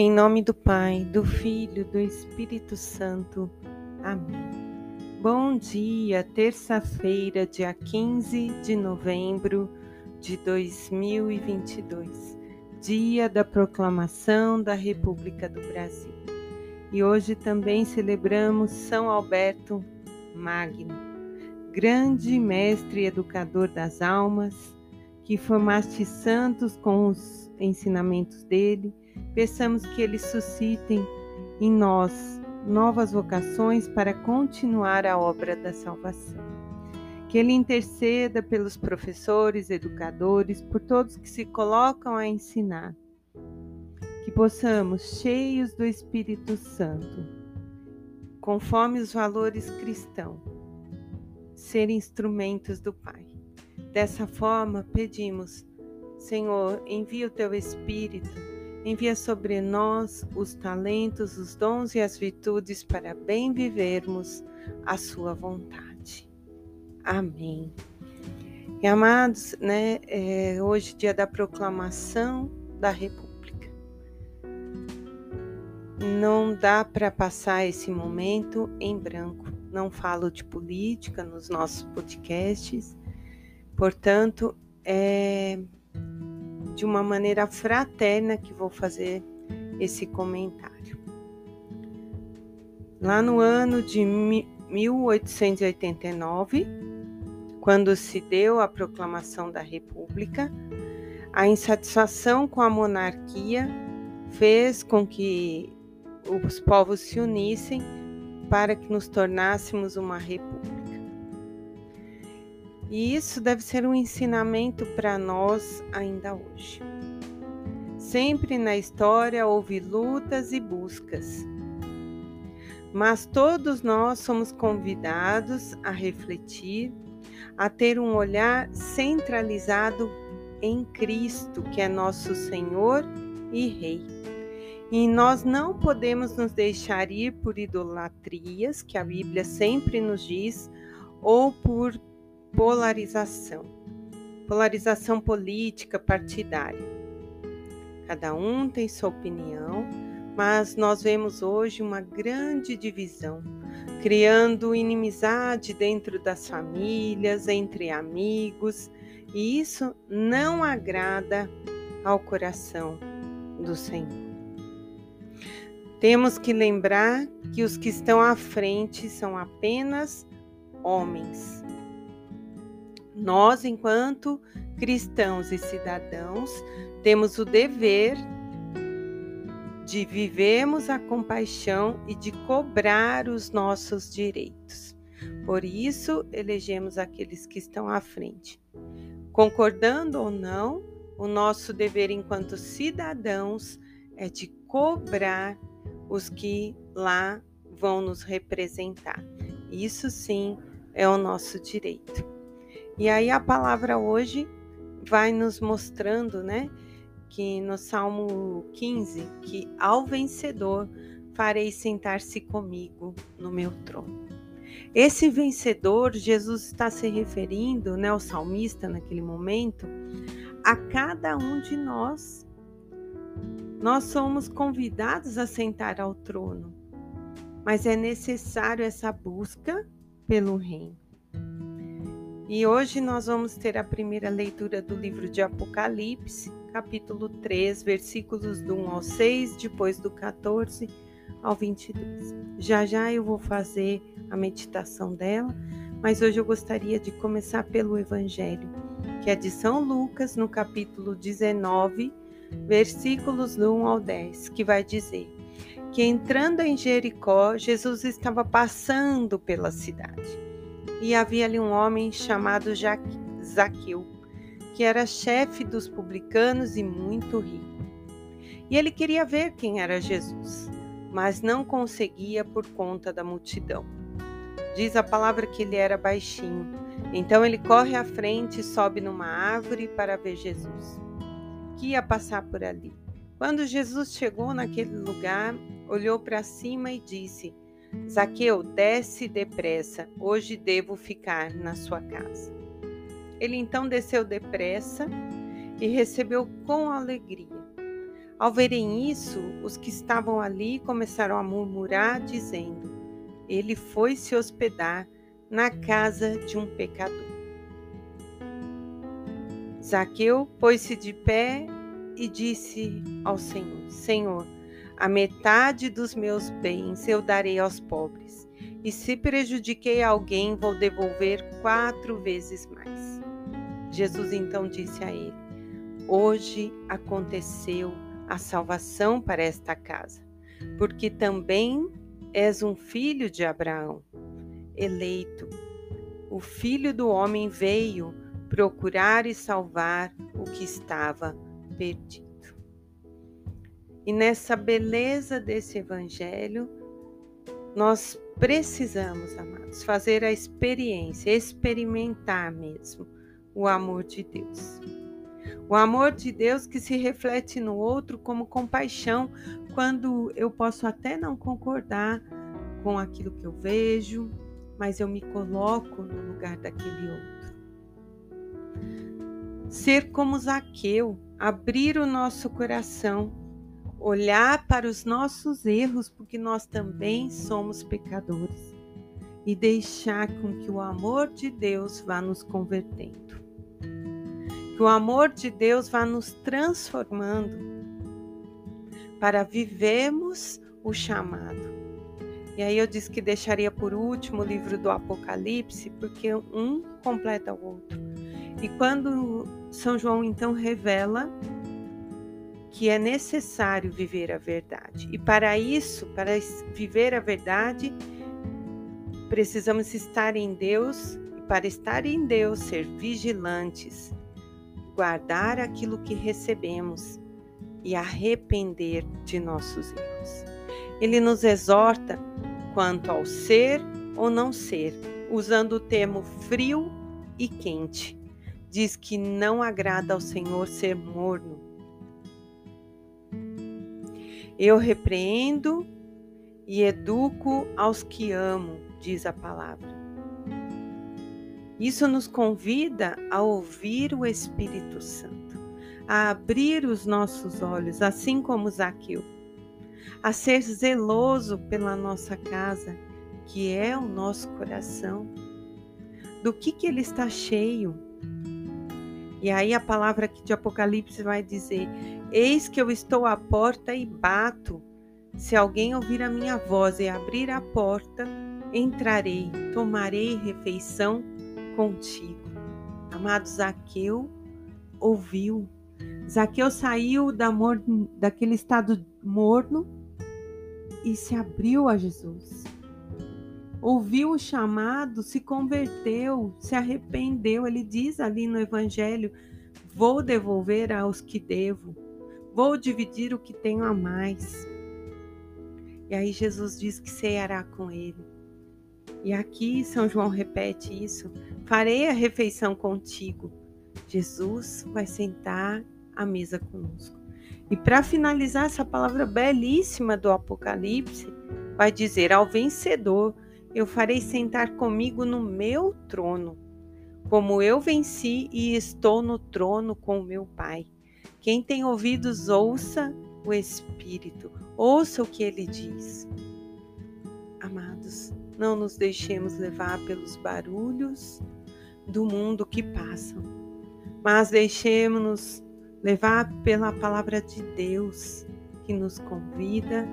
Em nome do Pai, do Filho, do Espírito Santo. Amém. Bom dia, terça-feira, dia 15 de novembro de 2022, dia da proclamação da República do Brasil. E hoje também celebramos São Alberto Magno, grande mestre e educador das almas, que formaste santos com os ensinamentos dele Peçamos que eles suscitem em nós novas vocações para continuar a obra da salvação. Que Ele interceda pelos professores, educadores, por todos que se colocam a ensinar. Que possamos, cheios do Espírito Santo, conforme os valores cristãos, ser instrumentos do Pai. Dessa forma, pedimos, Senhor, envia o teu Espírito Envia sobre nós os talentos, os dons e as virtudes para bem vivermos a sua vontade. Amém. E amados, né, é hoje dia da proclamação da República. Não dá para passar esse momento em branco. Não falo de política nos nossos podcasts, portanto, é de uma maneira fraterna que vou fazer esse comentário. Lá no ano de 1889, quando se deu a proclamação da República, a insatisfação com a monarquia fez com que os povos se unissem para que nos tornássemos uma república. E isso deve ser um ensinamento para nós ainda hoje. Sempre na história houve lutas e buscas, mas todos nós somos convidados a refletir, a ter um olhar centralizado em Cristo, que é nosso Senhor e Rei. E nós não podemos nos deixar ir por idolatrias, que a Bíblia sempre nos diz, ou por polarização. Polarização política partidária. Cada um tem sua opinião, mas nós vemos hoje uma grande divisão, criando inimizade dentro das famílias, entre amigos, e isso não agrada ao coração do Senhor. Temos que lembrar que os que estão à frente são apenas homens nós, enquanto cristãos e cidadãos, temos o dever de vivermos a compaixão e de cobrar os nossos direitos. Por isso, elegemos aqueles que estão à frente. Concordando ou não, o nosso dever enquanto cidadãos é de cobrar os que lá vão nos representar. Isso sim é o nosso direito. E aí a palavra hoje vai nos mostrando, né, que no Salmo 15, que ao vencedor farei sentar-se comigo no meu trono. Esse vencedor, Jesus está se referindo, né, o salmista naquele momento, a cada um de nós. Nós somos convidados a sentar ao trono, mas é necessário essa busca pelo reino. E hoje nós vamos ter a primeira leitura do livro de Apocalipse, capítulo 3, versículos do 1 ao 6, depois do 14 ao 22. Já já eu vou fazer a meditação dela, mas hoje eu gostaria de começar pelo Evangelho, que é de São Lucas, no capítulo 19, versículos do 1 ao 10, que vai dizer que entrando em Jericó, Jesus estava passando pela cidade e havia ali um homem chamado Zaqueu, que era chefe dos publicanos e muito rico. E ele queria ver quem era Jesus, mas não conseguia por conta da multidão. Diz a palavra que ele era baixinho. Então ele corre à frente e sobe numa árvore para ver Jesus, que ia passar por ali. Quando Jesus chegou naquele lugar, olhou para cima e disse: Zaqueu, desce depressa, hoje devo ficar na sua casa. Ele então desceu depressa e recebeu com alegria Ao verem isso, os que estavam ali começaram a murmurar, dizendo: Ele foi se hospedar na casa de um pecador. Zaqueu pôs-se de pé e disse ao Senhor: Senhor, a metade dos meus bens eu darei aos pobres, e se prejudiquei alguém, vou devolver quatro vezes mais. Jesus então disse a ele: Hoje aconteceu a salvação para esta casa, porque também és um filho de Abraão, eleito. O filho do homem veio procurar e salvar o que estava perdido. E nessa beleza desse evangelho, nós precisamos, amados, fazer a experiência, experimentar mesmo o amor de Deus. O amor de Deus que se reflete no outro como compaixão, quando eu posso até não concordar com aquilo que eu vejo, mas eu me coloco no lugar daquele outro. Ser como Zaqueu, abrir o nosso coração, olhar para os nossos erros, porque nós também somos pecadores, e deixar com que o amor de Deus vá nos convertendo. Que o amor de Deus vá nos transformando para vivermos o chamado. E aí eu disse que deixaria por último o livro do Apocalipse, porque um completa o outro. E quando São João então revela que é necessário viver a verdade. E para isso, para viver a verdade, precisamos estar em Deus e para estar em Deus ser vigilantes, guardar aquilo que recebemos e arrepender de nossos erros. Ele nos exorta quanto ao ser ou não ser, usando o termo frio e quente. Diz que não agrada ao Senhor ser morno. Eu repreendo e educo aos que amo, diz a palavra. Isso nos convida a ouvir o Espírito Santo, a abrir os nossos olhos, assim como Zaqueu, a ser zeloso pela nossa casa, que é o nosso coração. Do que, que ele está cheio? E aí a palavra aqui de Apocalipse vai dizer: Eis que eu estou à porta e bato. Se alguém ouvir a minha voz e abrir a porta, entrarei, tomarei refeição contigo. Amado Zaqueu ouviu. Zaqueu saiu da daquele estado morno e se abriu a Jesus. Ouviu o chamado, se converteu, se arrependeu. Ele diz ali no Evangelho: Vou devolver aos que devo, vou dividir o que tenho a mais. E aí Jesus diz que ceará com ele. E aqui São João repete isso: farei a refeição contigo. Jesus vai sentar à mesa conosco. E para finalizar essa palavra belíssima do Apocalipse, vai dizer: ao vencedor, eu farei sentar comigo no meu trono, como eu venci e estou no trono com meu Pai. Quem tem ouvidos, ouça o Espírito, ouça o que ele diz. Amados, não nos deixemos levar pelos barulhos do mundo que passam, mas deixemos-nos levar pela palavra de Deus que nos convida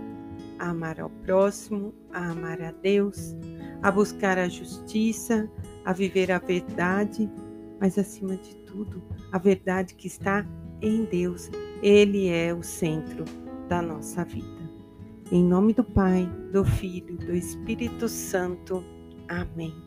a amar ao próximo, a amar a Deus, a buscar a justiça, a viver a verdade, mas acima de tudo, a verdade que está em Deus. Ele é o centro da nossa vida. Em nome do Pai, do Filho, do Espírito Santo. Amém.